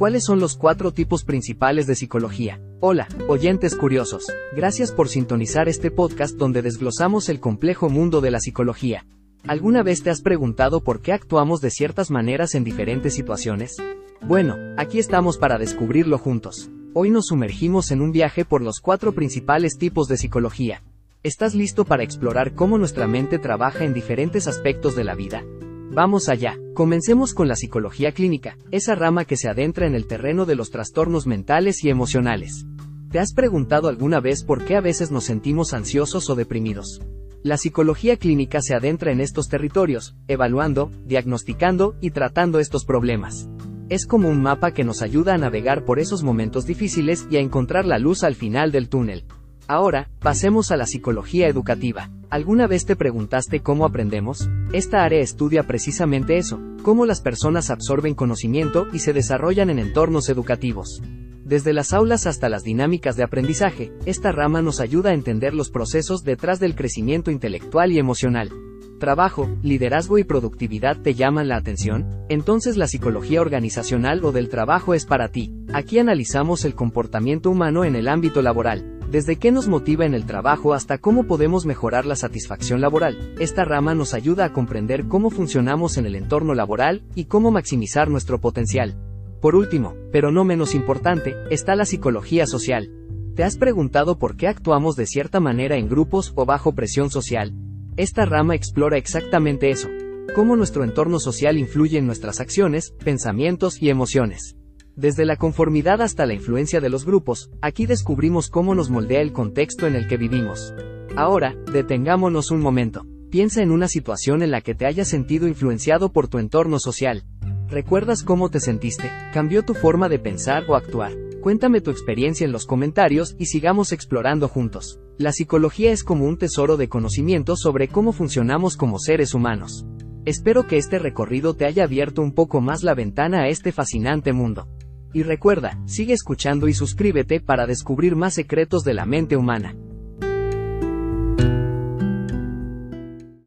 ¿Cuáles son los cuatro tipos principales de psicología? Hola, oyentes curiosos. Gracias por sintonizar este podcast donde desglosamos el complejo mundo de la psicología. ¿Alguna vez te has preguntado por qué actuamos de ciertas maneras en diferentes situaciones? Bueno, aquí estamos para descubrirlo juntos. Hoy nos sumergimos en un viaje por los cuatro principales tipos de psicología. ¿Estás listo para explorar cómo nuestra mente trabaja en diferentes aspectos de la vida? Vamos allá. Comencemos con la psicología clínica, esa rama que se adentra en el terreno de los trastornos mentales y emocionales. ¿Te has preguntado alguna vez por qué a veces nos sentimos ansiosos o deprimidos? La psicología clínica se adentra en estos territorios, evaluando, diagnosticando y tratando estos problemas. Es como un mapa que nos ayuda a navegar por esos momentos difíciles y a encontrar la luz al final del túnel. Ahora, pasemos a la psicología educativa. ¿Alguna vez te preguntaste cómo aprendemos? Esta área estudia precisamente eso, cómo las personas absorben conocimiento y se desarrollan en entornos educativos. Desde las aulas hasta las dinámicas de aprendizaje, esta rama nos ayuda a entender los procesos detrás del crecimiento intelectual y emocional. Trabajo, liderazgo y productividad te llaman la atención, entonces la psicología organizacional o del trabajo es para ti. Aquí analizamos el comportamiento humano en el ámbito laboral, desde qué nos motiva en el trabajo hasta cómo podemos mejorar la satisfacción laboral, esta rama nos ayuda a comprender cómo funcionamos en el entorno laboral y cómo maximizar nuestro potencial. Por último, pero no menos importante, está la psicología social. ¿Te has preguntado por qué actuamos de cierta manera en grupos o bajo presión social? Esta rama explora exactamente eso, cómo nuestro entorno social influye en nuestras acciones, pensamientos y emociones. Desde la conformidad hasta la influencia de los grupos, aquí descubrimos cómo nos moldea el contexto en el que vivimos. Ahora, detengámonos un momento. Piensa en una situación en la que te hayas sentido influenciado por tu entorno social. ¿Recuerdas cómo te sentiste? ¿Cambió tu forma de pensar o actuar? Cuéntame tu experiencia en los comentarios y sigamos explorando juntos. La psicología es como un tesoro de conocimiento sobre cómo funcionamos como seres humanos. Espero que este recorrido te haya abierto un poco más la ventana a este fascinante mundo. Y recuerda, sigue escuchando y suscríbete para descubrir más secretos de la mente humana.